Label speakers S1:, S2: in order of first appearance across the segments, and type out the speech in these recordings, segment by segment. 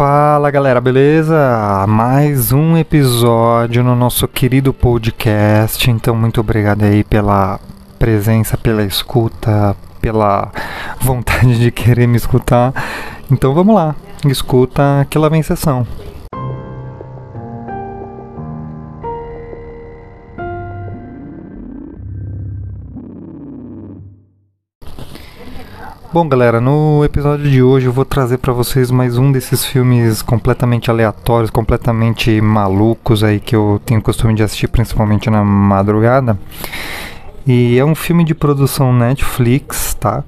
S1: Fala galera, beleza? Mais um episódio no nosso querido podcast. Então, muito obrigado aí pela presença, pela escuta, pela vontade de querer me escutar. Então, vamos lá, escuta que lá vem sessão. Bom, galera, no episódio de hoje eu vou trazer para vocês mais um desses filmes completamente aleatórios, completamente malucos aí que eu tenho costume de assistir principalmente na madrugada. E é um filme de produção Netflix, tá?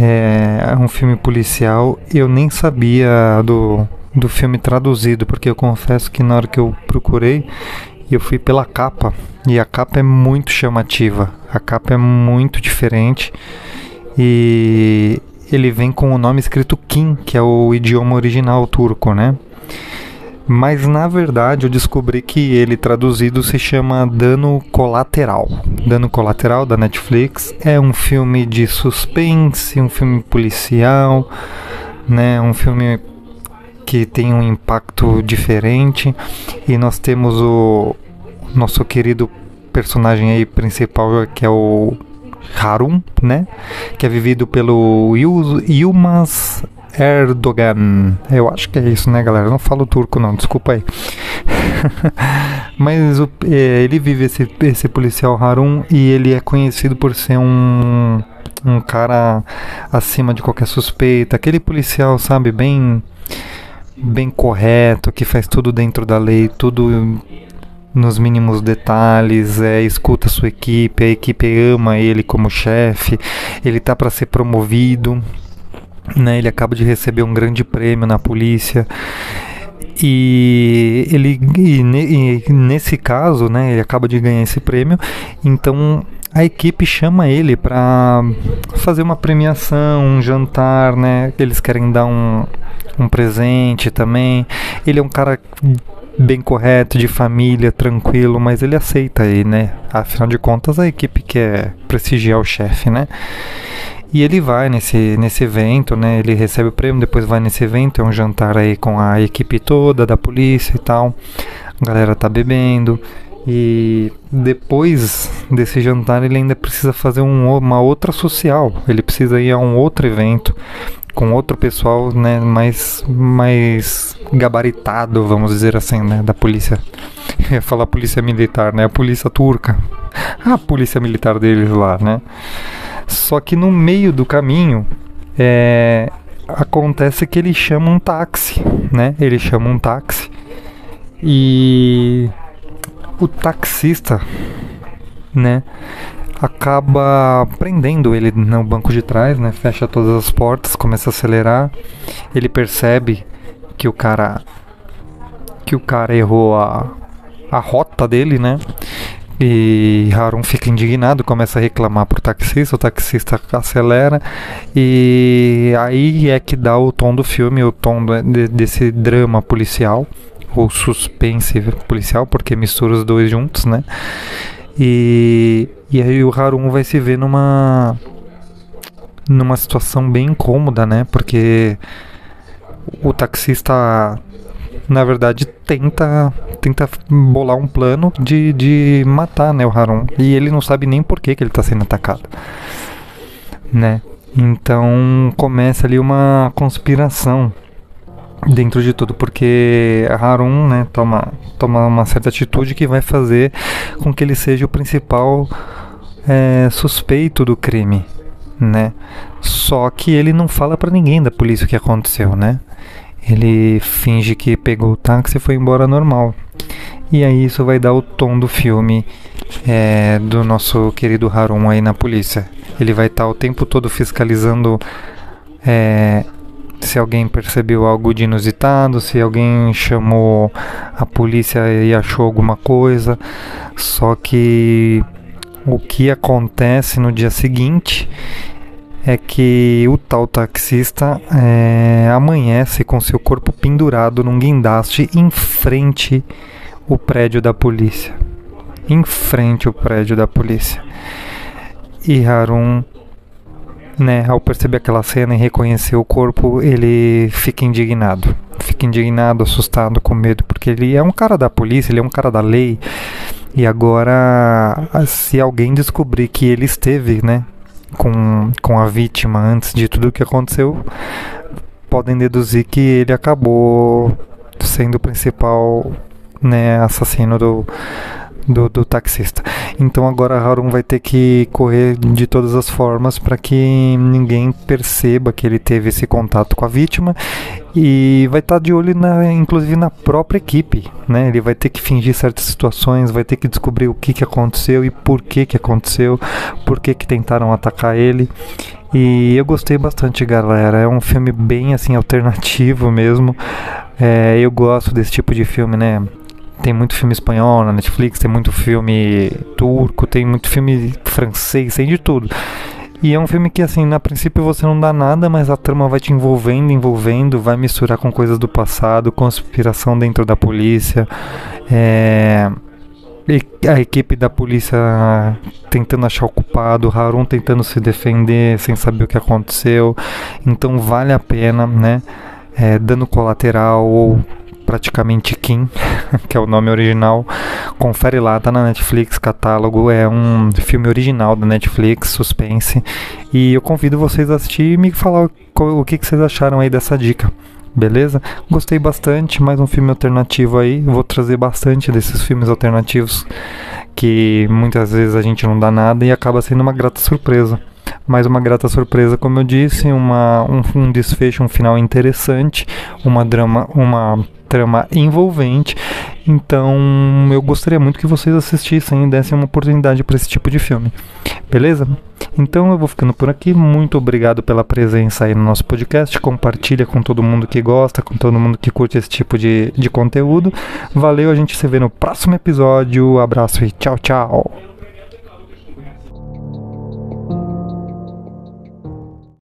S1: É, é um filme policial. Eu nem sabia do, do filme traduzido, porque eu confesso que na hora que eu procurei, eu fui pela capa. E a capa é muito chamativa. A capa é muito diferente. E ele vem com o nome escrito Kim, que é o idioma original turco, né? Mas na verdade eu descobri que ele traduzido se chama Dano Colateral. Dano Colateral da Netflix é um filme de suspense, um filme policial, né? Um filme que tem um impacto diferente e nós temos o nosso querido personagem aí principal que é o Harun, né? Que é vivido pelo Yilmaz Erdogan. Eu acho que é isso, né, galera? Eu não falo turco, não, desculpa aí. Mas o, é, ele vive esse, esse policial Harun e ele é conhecido por ser um, um cara acima de qualquer suspeita. Aquele policial, sabe, bem bem correto, que faz tudo dentro da lei, tudo nos mínimos detalhes, é, escuta sua equipe, a equipe ama ele como chefe, ele tá para ser promovido, né? Ele acaba de receber um grande prêmio na polícia. E ele e, e nesse caso, né, ele acaba de ganhar esse prêmio, então a equipe chama ele para fazer uma premiação, um jantar, né? Eles querem dar um, um presente também. Ele é um cara bem correto, de família, tranquilo, mas ele aceita aí, né? Afinal de contas, a equipe quer prestigiar o chefe, né? E ele vai nesse, nesse evento, né? Ele recebe o prêmio, depois vai nesse evento, é um jantar aí com a equipe toda da polícia e tal. A galera tá bebendo. E depois desse jantar ele ainda precisa fazer um, uma outra social. Ele precisa ir a um outro evento com outro pessoal, né, mais, mais gabaritado, vamos dizer assim, né, da polícia. Eu ia falar polícia militar, né, a polícia turca. A polícia militar deles lá, né. Só que no meio do caminho, é, acontece que ele chama um táxi, né, ele chama um táxi e o taxista, né, acaba prendendo ele no banco de trás, né? Fecha todas as portas, começa a acelerar. Ele percebe que o cara que o cara errou a, a rota dele, né? E Harun fica indignado, começa a reclamar pro taxista, o taxista acelera e aí é que dá o tom do filme, o tom de, desse drama policial ou suspense policial, porque mistura os dois juntos, né? E, e aí o Harun vai se ver numa numa situação bem incômoda, né? Porque o taxista na verdade tenta tenta bolar um plano de, de matar né, o Harun e ele não sabe nem por que, que ele está sendo atacado né? Então começa ali uma conspiração dentro de tudo, porque Harun né, toma, toma uma certa atitude que vai fazer com que ele seja o principal é, suspeito do crime, né? Só que ele não fala para ninguém da polícia o que aconteceu, né? Ele finge que pegou o táxi e foi embora normal. E aí isso vai dar o tom do filme é, do nosso querido Harun aí na polícia. Ele vai estar tá o tempo todo fiscalizando é, se alguém percebeu algo de inusitado, se alguém chamou a polícia e achou alguma coisa. Só que o que acontece no dia seguinte é que o tal taxista é, amanhece com seu corpo pendurado num guindaste em frente o prédio da polícia. Em frente o prédio da polícia. E Harun né, ao perceber aquela cena e reconhecer o corpo, ele fica indignado. fica indignado, assustado, com medo, porque ele é um cara da polícia, ele é um cara da lei. E agora, se alguém descobrir que ele esteve, né, com, com a vítima antes de tudo o que aconteceu, podem deduzir que ele acabou sendo o principal né, assassino do, do, do, taxista. Então agora Harun vai ter que correr de todas as formas para que ninguém perceba que ele teve esse contato com a vítima e vai estar tá de olho na, inclusive na própria equipe, né? Ele vai ter que fingir certas situações, vai ter que descobrir o que, que aconteceu e por que que aconteceu, por que que tentaram atacar ele. E eu gostei bastante, galera. É um filme bem assim alternativo mesmo. É, eu gosto desse tipo de filme, né? Tem muito filme espanhol na Netflix, tem muito filme turco, tem muito filme francês, tem de tudo. E é um filme que, assim, na princípio você não dá nada, mas a trama vai te envolvendo, envolvendo, vai misturar com coisas do passado, conspiração dentro da polícia. É a equipe da polícia tentando achar o culpado, Harun tentando se defender sem saber o que aconteceu. Então vale a pena, né? É, dano colateral ou praticamente Kim, que é o nome original. Confere lá, tá na Netflix, catálogo. É um filme original da Netflix, suspense. E eu convido vocês a assistir e me falar o, que, que vocês acharam aí dessa dica beleza? Gostei bastante, mais um filme alternativo aí. Vou trazer bastante desses filmes alternativos que muitas vezes a gente não dá nada e acaba sendo uma grata surpresa. Mais uma grata surpresa, como eu disse, uma, um, um desfecho, um final interessante, uma drama, uma trama envolvente. Então, eu gostaria muito que vocês assistissem e dessem uma oportunidade para esse tipo de filme. Beleza? Então eu vou ficando por aqui. Muito obrigado pela presença aí no nosso podcast. Compartilha com todo mundo que gosta, com todo mundo que curte esse tipo de, de conteúdo. Valeu, a gente se vê no próximo episódio. Abraço e tchau, tchau.